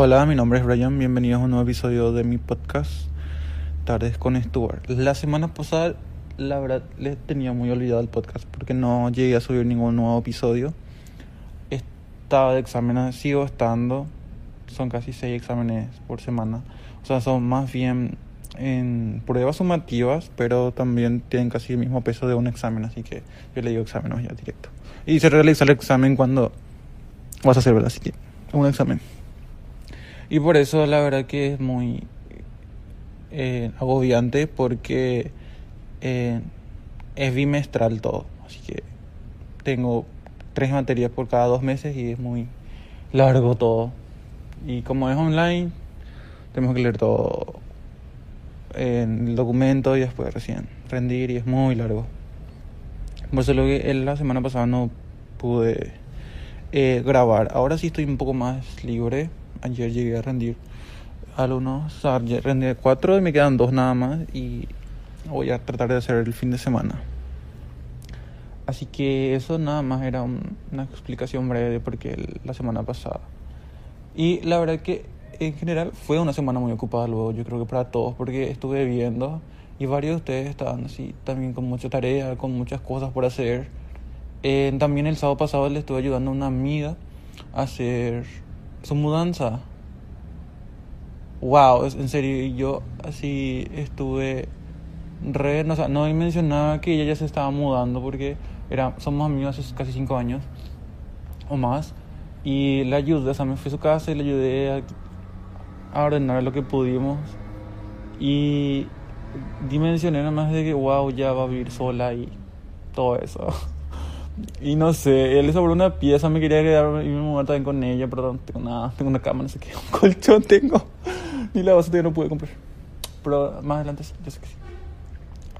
Hola, mi nombre es Brian, bienvenidos a un nuevo episodio de mi podcast Tardes con Stuart. La semana pasada, la verdad, les tenía muy olvidado el podcast porque no llegué a subir ningún nuevo episodio. Estaba de exámenes, sigo estando, son casi seis exámenes por semana. O sea, son más bien en pruebas sumativas, pero también tienen casi el mismo peso de un examen, así que yo le digo exámenes ya directo. Y se realiza el examen cuando vas a hacer, ¿verdad? Así que un examen. Y por eso la verdad que es muy eh, agobiante porque eh, es bimestral todo. Así que tengo tres materias por cada dos meses y es muy largo todo. Y como es online, tenemos que leer todo en el documento y después recién rendir y es muy largo. Por eso lo que la semana pasada no pude eh, grabar. Ahora sí estoy un poco más libre ayer llegué a rendir alumnos, o sea, rendí cuatro y me quedan dos nada más y voy a tratar de hacer el fin de semana. Así que eso nada más era una explicación breve de por qué la semana pasada. Y la verdad que en general fue una semana muy ocupada luego, yo creo que para todos, porque estuve viendo y varios de ustedes estaban así también con mucha tarea, con muchas cosas por hacer. Eh, también el sábado pasado le estuve ayudando a una amiga a hacer su mudanza. Wow, en serio, yo así estuve re, no, o sea, no mencionaba que ella ya se estaba mudando porque era, somos amigos hace casi cinco años o más. Y la ayudé, o sea, me fui a su casa y le ayudé a, a ordenar lo que pudimos. Y dimensioné nada más de que, wow, ya va a vivir sola y todo eso. Y no sé, él le sobró una pieza, me quería quedar y me mudar también con ella, pero no tengo nada, tengo una cama, no sé qué, un colchón tengo, ni la base no pude comprar. Pero más adelante sí, yo sé que sí.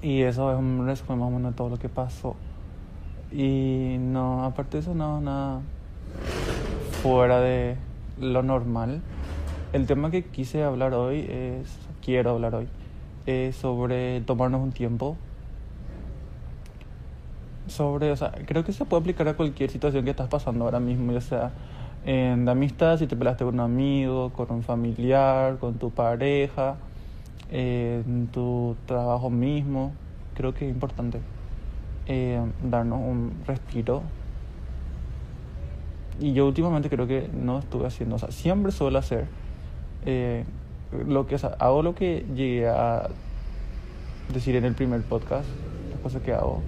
Y eso es un resumen más o menos de todo lo que pasó. Y no, aparte de eso, no, nada fuera de lo normal. El tema que quise hablar hoy es, quiero hablar hoy, es sobre tomarnos un tiempo sobre, o sea, creo que se puede aplicar a cualquier situación que estás pasando ahora mismo, ya sea en la amistad, si te pelaste con un amigo, con un familiar, con tu pareja, en tu trabajo mismo. Creo que es importante eh, darnos un respiro. Y yo últimamente creo que no estuve haciendo, o sea, siempre suelo hacer eh, lo que, hago lo que llegué a decir en el primer podcast, las cosas que hago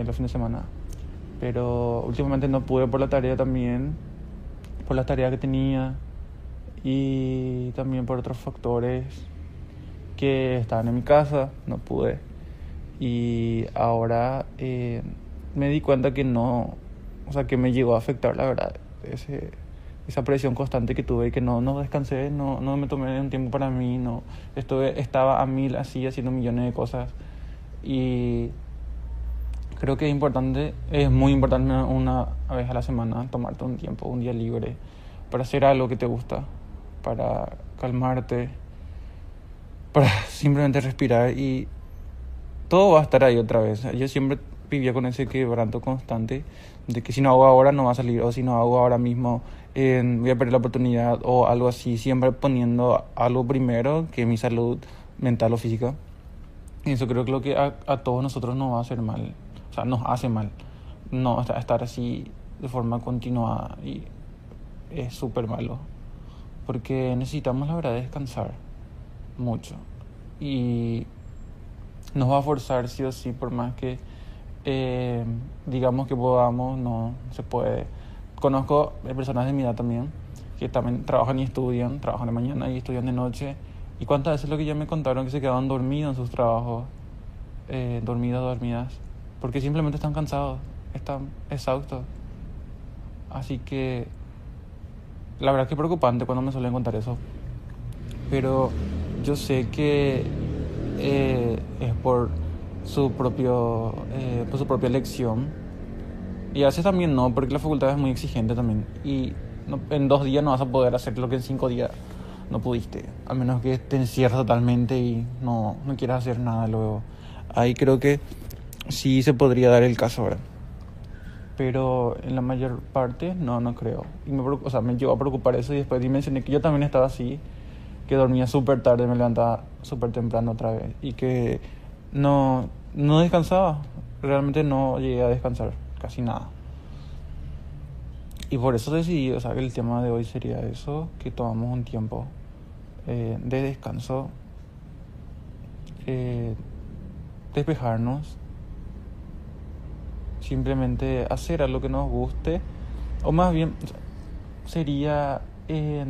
en los fines de semana. Pero últimamente no pude por la tarea también, por las tareas que tenía y también por otros factores que estaban en mi casa, no pude. Y ahora eh, me di cuenta que no, o sea, que me llegó a afectar, la verdad, ese, esa presión constante que tuve, que no, no descansé, no, no me tomé un tiempo para mí, no, estuve, estaba a mil así haciendo millones de cosas. Y creo que es importante, es muy importante una vez a la semana tomarte un tiempo, un día libre, para hacer algo que te gusta, para calmarte, para simplemente respirar y todo va a estar ahí otra vez. Yo siempre vivía con ese quebranto constante de que si no hago ahora no va a salir o si no hago ahora mismo eh, voy a perder la oportunidad o algo así, siempre poniendo algo primero que mi salud mental o física. Y eso creo que lo que a, a todos nosotros nos va a hacer mal sea, nos hace mal. No estar así de forma continuada y es súper malo. Porque necesitamos la verdad descansar mucho. Y nos va a forzar sí o sí por más que eh, digamos que podamos no se puede. Conozco personas de mi edad también que también trabajan y estudian trabajan de mañana y estudian de noche. Y cuántas veces lo que ya me contaron que se quedaban dormidos en sus trabajos eh, dormidos dormidas porque simplemente están cansados, están exhaustos. Así que la verdad que es preocupante cuando me suelen contar eso. Pero yo sé que eh, es por su propio eh, por su propia elección y a veces también no porque la facultad es muy exigente también y en dos días no vas a poder hacer lo que en cinco días no pudiste a menos que te encierres totalmente y no, no quieras hacer nada luego ahí creo que sí se podría dar el caso ahora. pero en la mayor parte no, no creo. Y me, o sea, me llegó a preocupar eso y después dimensioné que yo también estaba así, que dormía súper tarde, me levantaba súper temprano otra vez y que no, no descansaba, realmente no llegué a descansar casi nada. Y por eso decidí, o sea, que el tema de hoy sería eso, que tomamos un tiempo eh, de descanso, eh, despejarnos, simplemente hacer algo que nos guste, o más bien sería eh,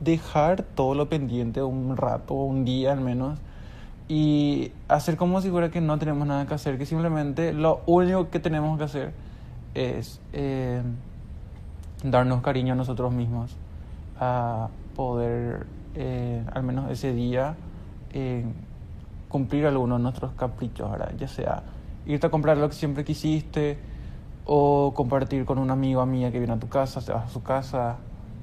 dejar todo lo pendiente un rato, un día al menos, y hacer como si fuera que no tenemos nada que hacer, que simplemente lo único que tenemos que hacer es eh, darnos cariño a nosotros mismos, a poder eh, al menos ese día cumplir algunos de nuestros caprichos, ya sea irte a comprar lo que siempre quisiste o compartir con un amigo o amiga que viene a tu casa, se vas a su casa.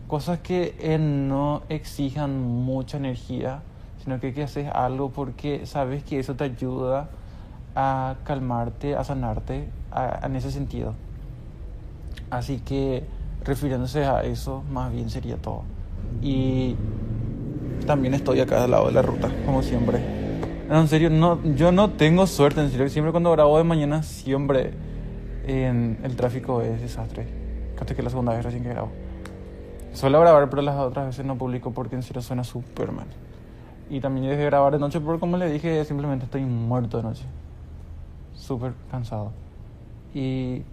Cosas que no exijan mucha energía, sino que, que haces algo porque sabes que eso te ayuda a calmarte, a sanarte en ese sentido. Así que refiriéndose a eso, más bien sería todo. Y también estoy acá al lado de la ruta, como siempre. No, en serio, no, yo no tengo suerte, en serio. Siempre cuando grabo de mañana, siempre en el tráfico es desastre. Casi que la segunda vez recién que grabo. Suelo grabar, pero las otras veces no publico porque en serio suena súper mal. Y también dejé de grabar de noche porque, como le dije, simplemente estoy muerto de noche. Súper cansado. Y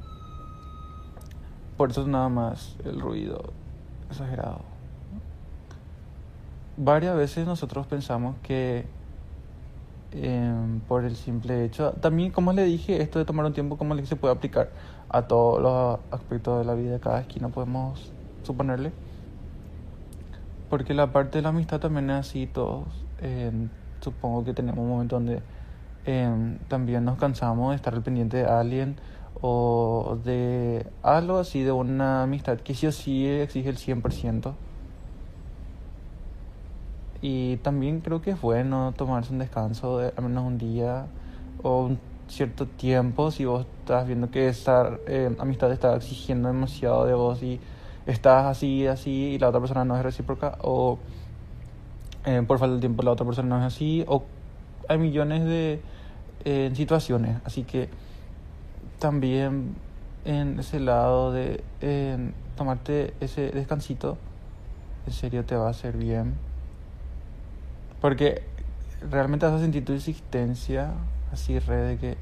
por eso nada más el ruido exagerado. Varias veces nosotros pensamos que Em, por el simple hecho. También, como le dije, esto de tomar un tiempo, como le se puede aplicar a todos los aspectos de la vida de cada esquina, podemos suponerle. Porque la parte de la amistad también es así, todos. Em, supongo que tenemos un momento donde em, también nos cansamos de estar al pendiente de alguien o de algo así, de una amistad que sí o sí exige el 100%. Y también creo que es bueno tomarse un descanso de al menos un día o un cierto tiempo si vos estás viendo que esa eh, amistad está exigiendo demasiado de vos y estás así, así y la otra persona no es recíproca o eh, por falta de tiempo la otra persona no es así o hay millones de eh, situaciones. Así que también en ese lado de tomarte ese descansito, en serio te va a hacer bien. Porque realmente vas a sentir tu existencia así, re de que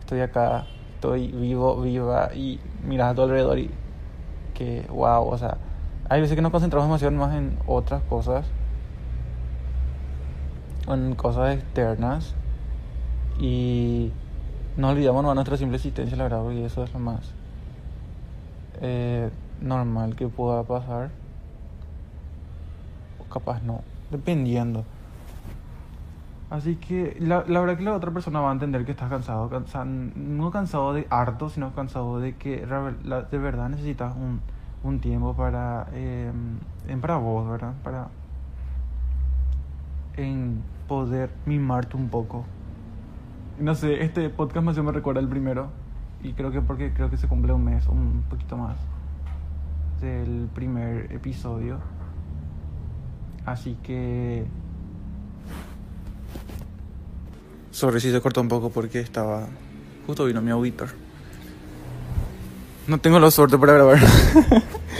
estoy acá, estoy vivo, viva y miras a tu alrededor y que wow, o sea, hay veces que nos concentramos demasiado más en otras cosas, en cosas externas y nos olvidamos de nuestra simple existencia, la verdad, y eso es lo más eh, normal que pueda pasar. O capaz no dependiendo. Así que la, la, verdad que la otra persona va a entender que estás cansado, no cansado de harto, sino cansado de que de verdad necesitas un, un tiempo para, eh, para vos, ¿verdad? Para en poder mimarte un poco. No sé, este podcast más me recuerda el primero y creo que porque creo que se cumple un mes, un poquito más del primer episodio. Así que... Sorry si se cortó un poco porque estaba... Justo vino mi auditor. No tengo la suerte para grabar.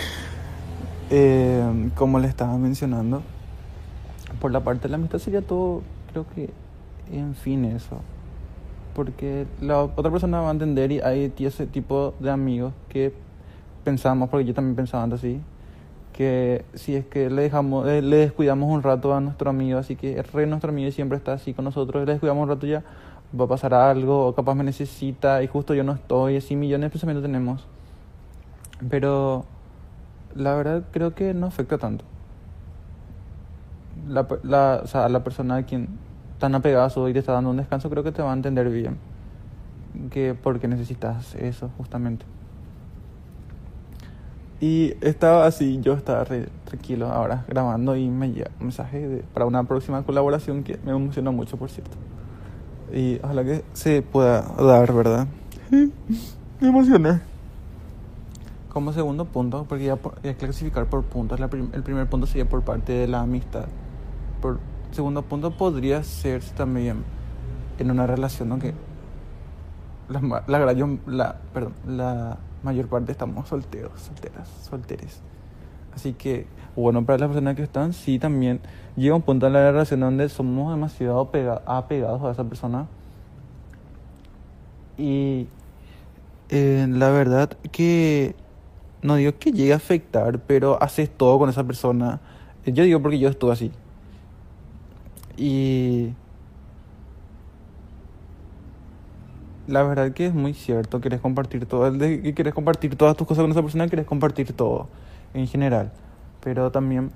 eh, como le estaba mencionando, por la parte de la amistad sería todo, creo que, en fin, eso. Porque la otra persona va a entender y hay ese tipo de amigos que pensamos, porque yo también pensaba antes así, que si es que le dejamos eh, le descuidamos un rato a nuestro amigo así que el rey nuestro amigo siempre está así con nosotros le descuidamos un rato ya va a pasar algo o capaz me necesita y justo yo no estoy así millones de pensamientos tenemos. Pero la verdad creo que no afecta tanto. La, la, o sea, la persona a quien tan apegado y te está dando un descanso creo que te va a entender bien que porque necesitas eso justamente y estaba así, yo estaba tranquilo ahora grabando y me llega un mensaje para una próxima colaboración que me emocionó mucho, por cierto. Y ojalá que se pueda dar, ¿verdad? Me emocioné. Como segundo punto, porque ya, ya clasificar por puntos, la prim- el primer punto sería por parte de la amistad. Por segundo punto podría ser también en una relación, aunque la, la, perdón, la mayor parte estamos solteros, solteras, solteres. Así que, bueno, para las personas que están, sí, también llega un punto en la relación donde somos demasiado pega- apegados a esa persona. Y eh, la verdad que no digo que llegue a afectar, pero haces todo con esa persona. Yo digo porque yo estuve así. Y la verdad que es muy cierto, quieres compartir todo, quieres compartir todas tus cosas con esa persona, quieres compartir todo en general. Pero también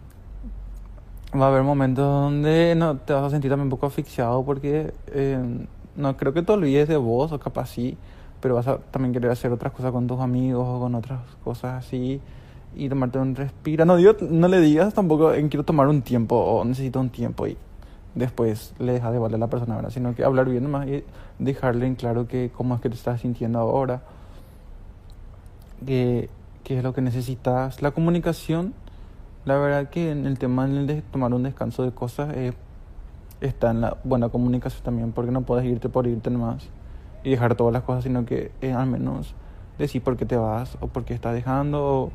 va a haber momentos donde no te vas a sentir también un poco asfixiado porque eh, no creo que te olvides de vos, o capaz sí, pero vas a también querer hacer otras cosas con tus amigos o con otras cosas así y tomarte un respiro. No, digo, no le digas tampoco en quiero tomar un tiempo o necesito un tiempo y después le dejas de valer a la persona, ¿verdad? Sino que hablar bien nomás y dejarle en claro que cómo es que te estás sintiendo ahora, qué es lo que necesitas. La comunicación, la verdad que en el tema de tomar un descanso de cosas eh, está en la buena comunicación también, porque no puedes irte por irte nomás y dejar todas las cosas, sino que eh, al menos decir por qué te vas o por qué estás dejando o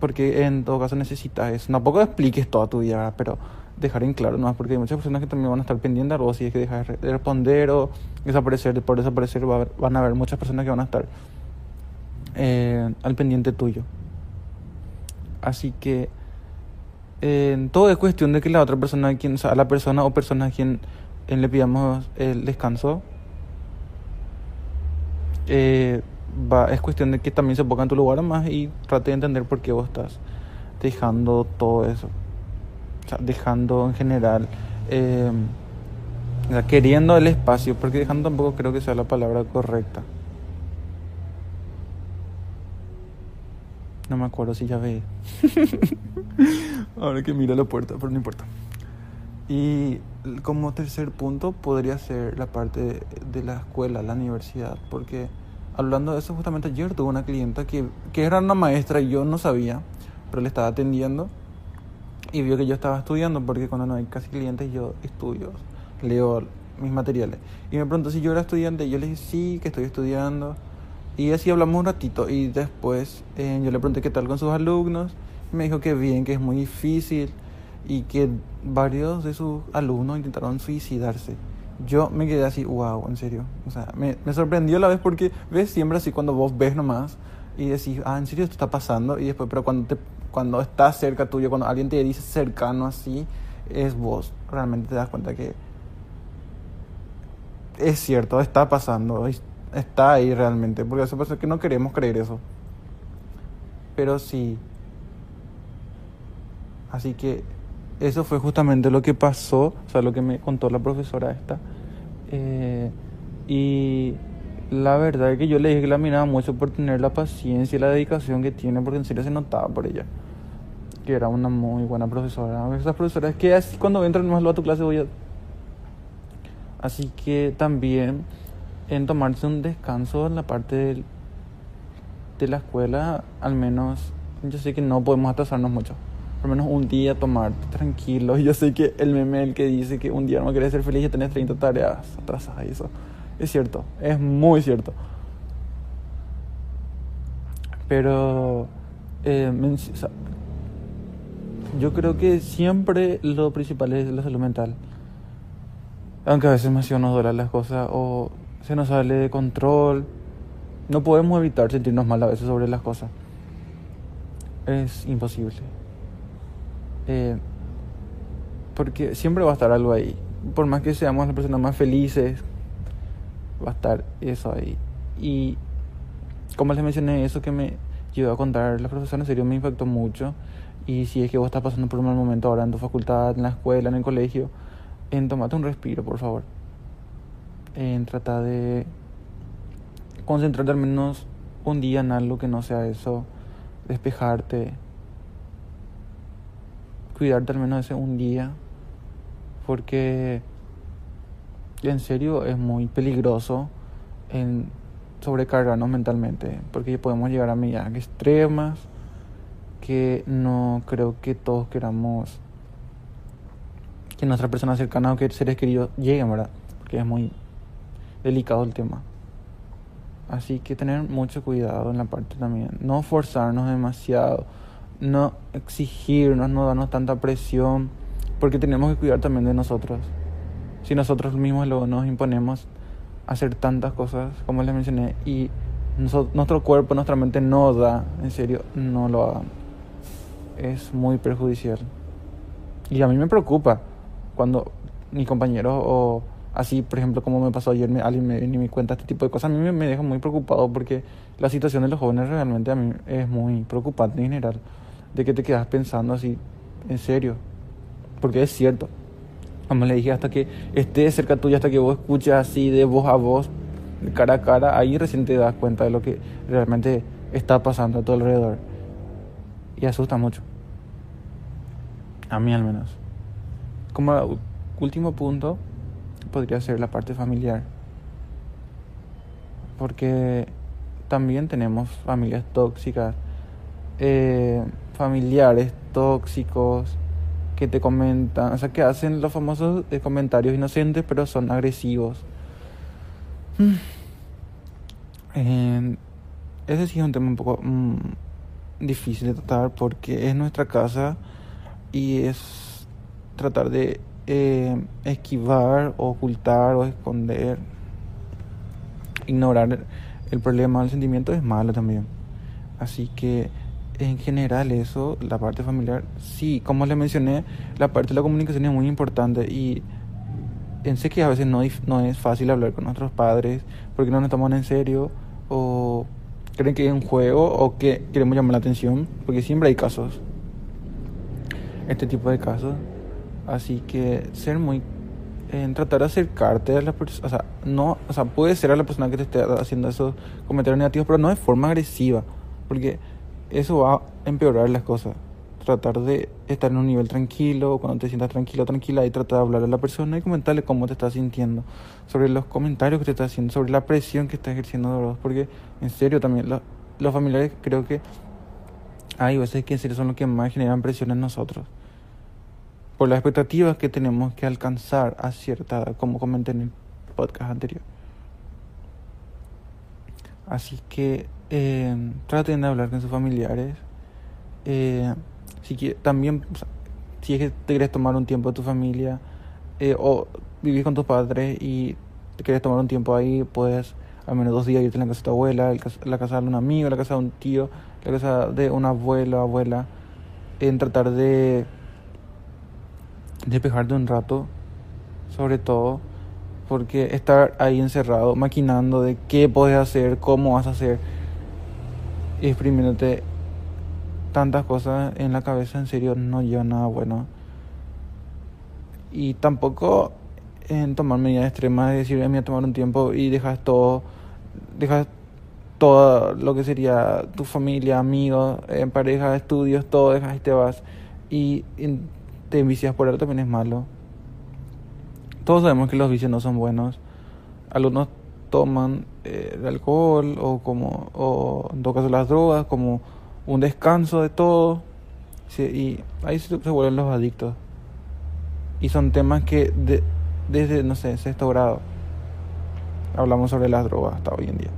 porque en todo caso necesitas eso. Tampoco expliques toda tu vida, ¿verdad? pero dejar en claro nomás, porque hay muchas personas que también van a estar pendientes de algo, si es que dejas de responder o desaparecer, por desaparecer va a haber- van a haber muchas personas que van a estar eh, al pendiente tuyo. Así que eh, todo es cuestión de que la otra persona, quien, o sea, la persona o persona a quien eh, le pidamos el descanso, eh, va, es cuestión de que también se ponga en tu lugar más y trate de entender por qué vos estás dejando todo eso. Dejando en general, eh, queriendo el espacio, porque dejando tampoco creo que sea la palabra correcta. No me acuerdo si ya ve. Ahora que mira la puerta, pero no importa. Y como tercer punto podría ser la parte de, de la escuela, la universidad, porque hablando de eso, justamente ayer tuve una clienta que, que era una maestra y yo no sabía, pero le estaba atendiendo y vio que yo estaba estudiando, porque cuando no hay casi clientes yo estudio, leo mis materiales. Y me preguntó si yo era estudiante y yo le dije sí, que estoy estudiando. Y así hablamos un ratito y después eh, yo le pregunté qué tal con sus alumnos. Y me dijo que bien, que es muy difícil y que varios de sus alumnos intentaron suicidarse. Yo me quedé así, wow, en serio. O sea, me, me sorprendió a la vez porque ves siempre así cuando vos ves nomás y decís, ah, en serio esto está pasando. Y después, pero cuando, te, cuando estás cerca tuyo, cuando alguien te dice cercano así, es vos. Realmente te das cuenta que es cierto, está pasando, es- está ahí realmente, porque eso pasa que no queremos creer eso. Pero sí. Así que eso fue justamente lo que pasó, o sea, lo que me contó la profesora esta. Eh, y la verdad es que yo le dije que la miraba mucho por tener la paciencia y la dedicación que tiene, porque en serio se notaba por ella. Que era una muy buena profesora. Esas profesoras que así cuando entran más a tu clase voy a... Así que también en tomarse un descanso en la parte del- de la escuela, al menos yo sé que no podemos atrasarnos mucho. Por menos un día tomar tranquilo. Yo sé que el meme el que dice que un día no querés ser feliz y tenés 30 tareas atrasadas y eso. Es cierto, es muy cierto. Pero eh, yo creo que siempre lo principal es la salud mental. Aunque a veces más nos duelen las cosas o se nos sale de control. No podemos evitar sentirnos mal a veces sobre las cosas. Es imposible. Eh, porque siempre va a estar algo ahí. Por más que seamos las personas más felices, va a estar eso ahí. Y como les mencioné, eso que me llegó a contar la profesora en serio me impactó mucho. Y si es que vos estás pasando por un mal momento ahora en tu facultad, en la escuela, en el colegio, en tomate un respiro, por favor. En tratar de concentrarte al menos un día en algo que no sea eso, despejarte, cuidarte al menos ese un día, porque en serio es muy peligroso en sobrecargarnos mentalmente, porque podemos llegar a medidas extremas que no creo que todos queramos que nuestras personas cercanas o que seres queridos lleguen, ¿verdad? Porque es muy delicado el tema. Así que tener mucho cuidado en la parte también. No forzarnos demasiado. No exigirnos, no darnos tanta presión. Porque tenemos que cuidar también de nosotros. Si nosotros mismos luego nos imponemos hacer tantas cosas, como les mencioné, y nuestro cuerpo, nuestra mente no da, en serio, no lo hagan. Es muy perjudicial. Y a mí me preocupa cuando mi compañero o así, por ejemplo, como me pasó ayer, alguien me, me cuenta este tipo de cosas, a mí me, me, deja muy preocupado porque la situación de los jóvenes realmente a mí es muy preocupante en general, de que te quedas pensando así, en serio, porque es cierto. Como le dije, hasta que esté cerca tuyo, hasta que vos escuches así de voz a voz, de cara a cara, ahí recién te das cuenta de lo que realmente está pasando a tu alrededor. Y asusta mucho. A mí al menos. Como último punto, podría ser la parte familiar. Porque también tenemos familias tóxicas, eh, familiares tóxicos que te comentan, o sea, que hacen los famosos eh, comentarios inocentes, pero son agresivos. Mm. ese sí es un tema un poco mm, difícil de tratar porque es nuestra casa y es tratar de eh, esquivar, ocultar o esconder, ignorar el problema del sentimiento es malo también. Así que en general eso, la parte familiar, sí, como les mencioné, la parte de la comunicación es muy importante y sé que a veces no, no es fácil hablar con nuestros padres porque no nos toman en serio creen que es un juego o que queremos llamar la atención, porque siempre hay casos, este tipo de casos. Así que ser muy en tratar de acercarte a la persona, o sea, no, o sea, puede ser a la persona que te esté haciendo esos comentarios negativos, pero no de forma agresiva, porque eso va a empeorar las cosas. Tratar de estar en un nivel tranquilo, cuando te sientas tranquilo, tranquila, y tratar de hablar a la persona y comentarle cómo te estás sintiendo, sobre los comentarios que te está haciendo, sobre la presión que está ejerciendo vos, porque en serio también los familiares creo que hay veces que en serio son los que más generan presión en nosotros por las expectativas que tenemos que alcanzar a cierta edad, como comenté en el podcast anterior. Así que eh, traten de hablar con sus familiares. Eh, si también, si es que te quieres tomar un tiempo de tu familia eh, o vivir con tus padres y te quieres tomar un tiempo ahí, puedes al menos dos días irte a la casa de tu abuela, la casa de un amigo, la casa de un tío, la casa de un abuelo, abuela, en tratar de despejarte un rato, sobre todo, porque estar ahí encerrado, maquinando de qué puedes hacer, cómo vas a hacer, exprimiéndote tantas cosas en la cabeza, en serio, no lleva nada bueno. Y tampoco en tomar medidas extremas, de decir, voy a tomar un tiempo y dejas todo, dejas todo lo que sería tu familia, amigos, en pareja, estudios, todo dejas y te vas. Y te vicias por algo también es malo. Todos sabemos que los vicios no son buenos. Algunos toman eh, el alcohol o como o en todo caso las drogas como un descanso de todo y ahí se, vuelven los adictos y son temas que desde no sé sexto grado hablamos sobre las drogas hasta hoy en día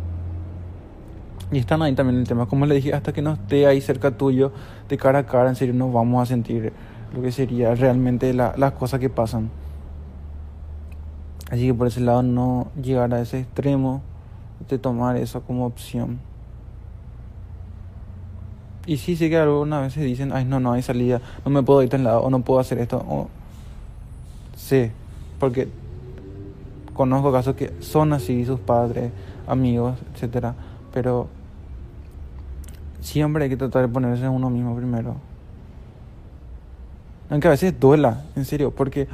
y están ahí también el tema como le dije hasta que no esté ahí cerca tuyo de cara a cara en serio nos vamos a sentir lo que sería realmente las cosas que pasan. Así que por ese lado no llegar a ese extremo de tomar eso como opción. Y sí sé que algunas veces dicen, ay no, no hay salida, no me puedo ir tan lado, o no puedo hacer esto. O... Sí, porque conozco casos que son así, sus padres, amigos, etcétera, pero siempre hay que tratar de ponerse en uno mismo primero. Aunque a veces duela, en serio, porque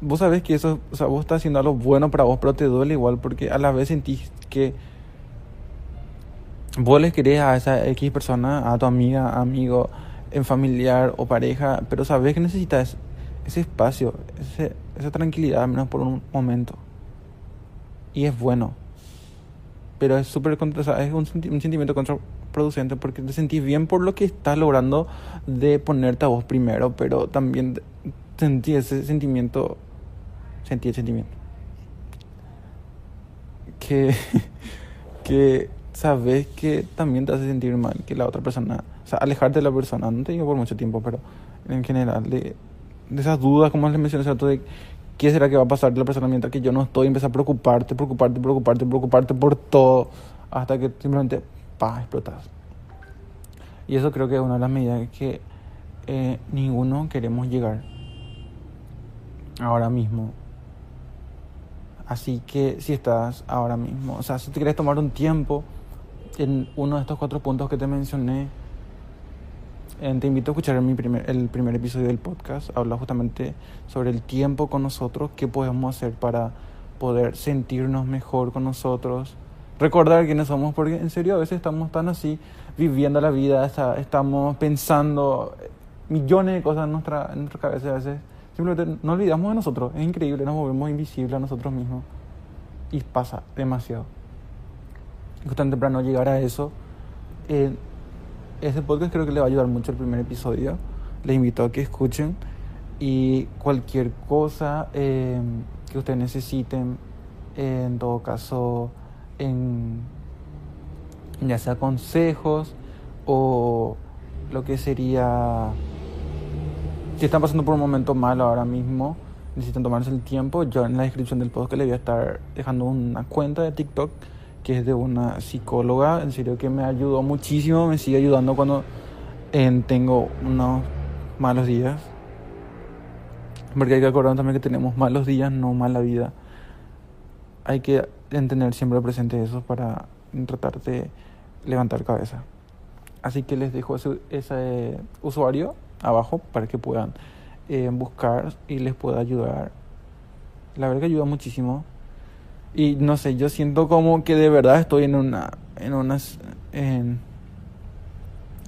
vos sabés que eso, o sea, vos estás haciendo algo bueno para vos, pero te duele igual, porque a la vez sentís que vos les querés a esa X persona, a tu amiga, amigo, en familiar o pareja, pero sabés que necesitas ese espacio, esa tranquilidad, al menos por un momento. Y es bueno. pero es súper o sea, es un, un, sentimiento contraproducente porque te sentís bien por lo que estás logrando de ponerte a vos primero, pero también sentí ese sentimiento, sentí el sentimiento. Que, que sabes que también te hace sentir mal que la otra persona, o sea, alejarte de la persona, no te digo por mucho tiempo, pero en general, de, esas dudas, como les mencioné, de qué será que va a pasar de la persona mientras que yo no estoy, empieza a preocuparte, preocuparte, preocuparte, preocuparte por todo, hasta que simplemente, pa, explotas. Y eso creo que es una de las medidas que eh, ninguno queremos llegar ahora mismo. Así que si estás ahora mismo, o sea, si te quieres tomar un tiempo en uno de estos cuatro puntos que te mencioné, eh, te invito a escuchar mi primer, el primer episodio del podcast. Habla justamente sobre el tiempo con nosotros, qué podemos hacer para poder sentirnos mejor con nosotros. Recordar quiénes somos, porque en serio a veces estamos tan así, viviendo la vida, estamos pensando millones de cosas en nuestra, en nuestra cabeza a veces. Simplemente nos olvidamos de nosotros. Es increíble, nos volvemos invisibles a nosotros mismos. Y pasa demasiado. Justamente para no llegar a eso, eh, ese podcast creo que le va a ayudar mucho el primer episodio. Les invito a que escuchen y cualquier cosa eh, que ustedes necesiten, en todo caso, en, ya sea consejos o lo que sería, si están pasando por un momento malo ahora mismo, necesitan tomarse el tiempo, yo en la descripción del podcast les voy a estar dejando una cuenta de TikTok que es de una psicóloga, en serio que me ayudó muchísimo, me sigue ayudando cuando tengo unos malos días. Porque hay que acordar también que tenemos malos días, no mala vida. Hay que tener siempre presente eso para tratar de levantar cabeza. Así que les dejo ese, ese usuario abajo para que puedan eh, buscar y les pueda ayudar. La verdad que ayuda muchísimo. Y no sé, yo siento como que de verdad estoy en una en una en,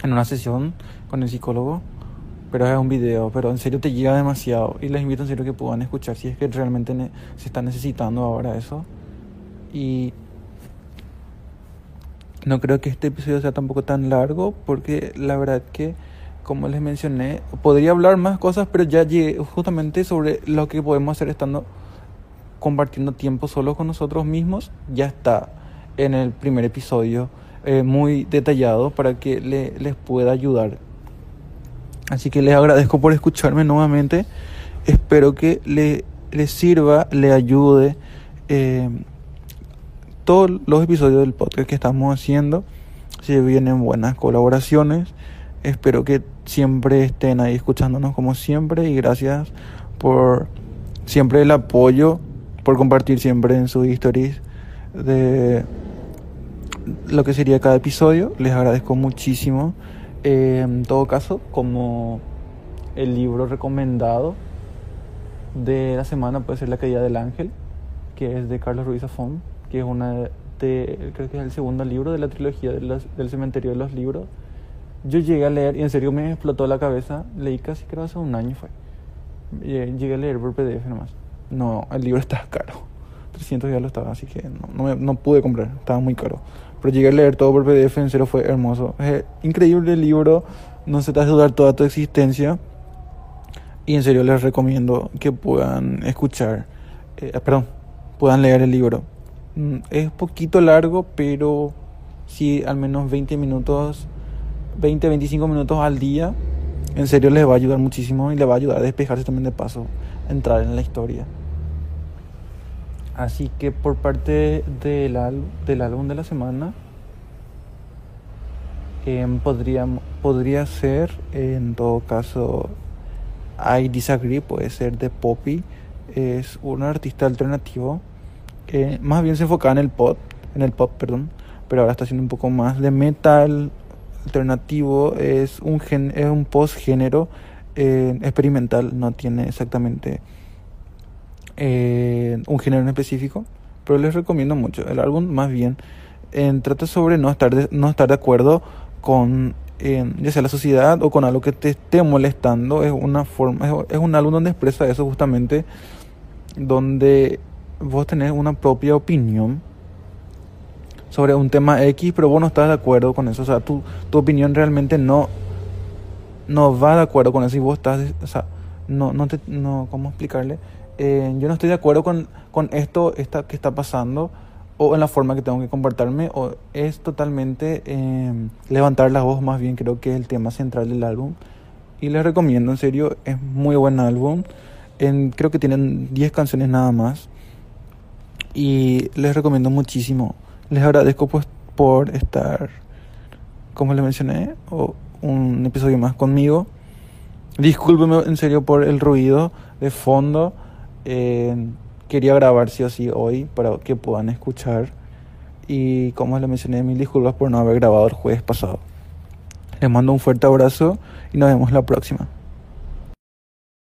en una sesión con el psicólogo, pero es un video, pero en serio te llega demasiado y les invito en serio que puedan escuchar si es que realmente se está necesitando ahora eso. Y no creo que este episodio sea tampoco tan largo porque la verdad que como les mencioné, podría hablar más cosas, pero ya llegué justamente sobre lo que podemos hacer estando compartiendo tiempo solo con nosotros mismos, ya está en el primer episodio eh, muy detallado para que le, les pueda ayudar. Así que les agradezco por escucharme nuevamente. Espero que le, les sirva, le ayude eh, todos los episodios del podcast que estamos haciendo. Si vienen buenas colaboraciones, espero que siempre estén ahí escuchándonos como siempre y gracias por siempre el apoyo por compartir siempre en sus stories de lo que sería cada episodio. Les agradezco muchísimo. Eh, en todo caso, como el libro recomendado de la semana puede ser La caída del ángel, que es de Carlos Ruiz Zafón, que es una de, creo que es el segundo libro de la trilogía del cementerio de los libros. Yo llegué a leer y en serio me explotó la cabeza. Leí casi creo hace un año fue. Llegué a leer por PDF nomás. No, el libro está caro. 300 ya lo estaba, así que no, no, pude comprar, estaba muy caro. Pero llegué a leer todo por PDF, en serio fue hermoso. Es increíble el libro, no se te hace dudar toda tu existencia. Y en serio les recomiendo que puedan escuchar, eh, perdón, puedan leer el libro. Mm, es poquito largo, pero sí al menos 20 minutos, 20, 25 minutos al día, en serio les va a ayudar muchísimo y les va a ayudar a despejarse también de paso, entrar en la historia. Así que por parte del, del álbum de la semana, em, podría, podría ser, en todo caso, I Disagree, puede ser de Poppy. Es un artista alternativo que más bien se enfoca en el pop, en el pop, perdón, pero ahora está haciendo un poco más de metal alternativo. Es un gen, es un post género eh, experimental, no tiene exactamente eh, un género en específico, pero les recomiendo mucho. El álbum más bien trata sobre no estar de, no estar de acuerdo con ya sea la sociedad o con algo que te esté molestando. Es una forma, es, un álbum donde expresa eso justamente, donde vos tenés una propia opinión sobre un tema X, pero vos no estás de acuerdo con eso. O sea, tu, tu opinión realmente no, no va de acuerdo con eso y vos estás, o sea, no, no te, no, ¿cómo explicarle? Eh, yo no estoy de acuerdo con, con esto esta, que está pasando o en la forma que tengo que comportarme o es totalmente eh, levantar la voz más bien creo que es el tema central del álbum. Y les recomiendo en serio es muy buen álbum. Creo que tienen 10 canciones nada más. Y les recomiendo muchísimo. Les agradezco pues por estar como les mencioné o un episodio más conmigo. Discúlpeme en serio por el ruido de fondo eh, quería grabar sí o sí hoy para que puedan escuchar. Y como les mencioné, mil disculpas por no haber grabado el jueves pasado. Les mando un fuerte abrazo y nos vemos la próxima.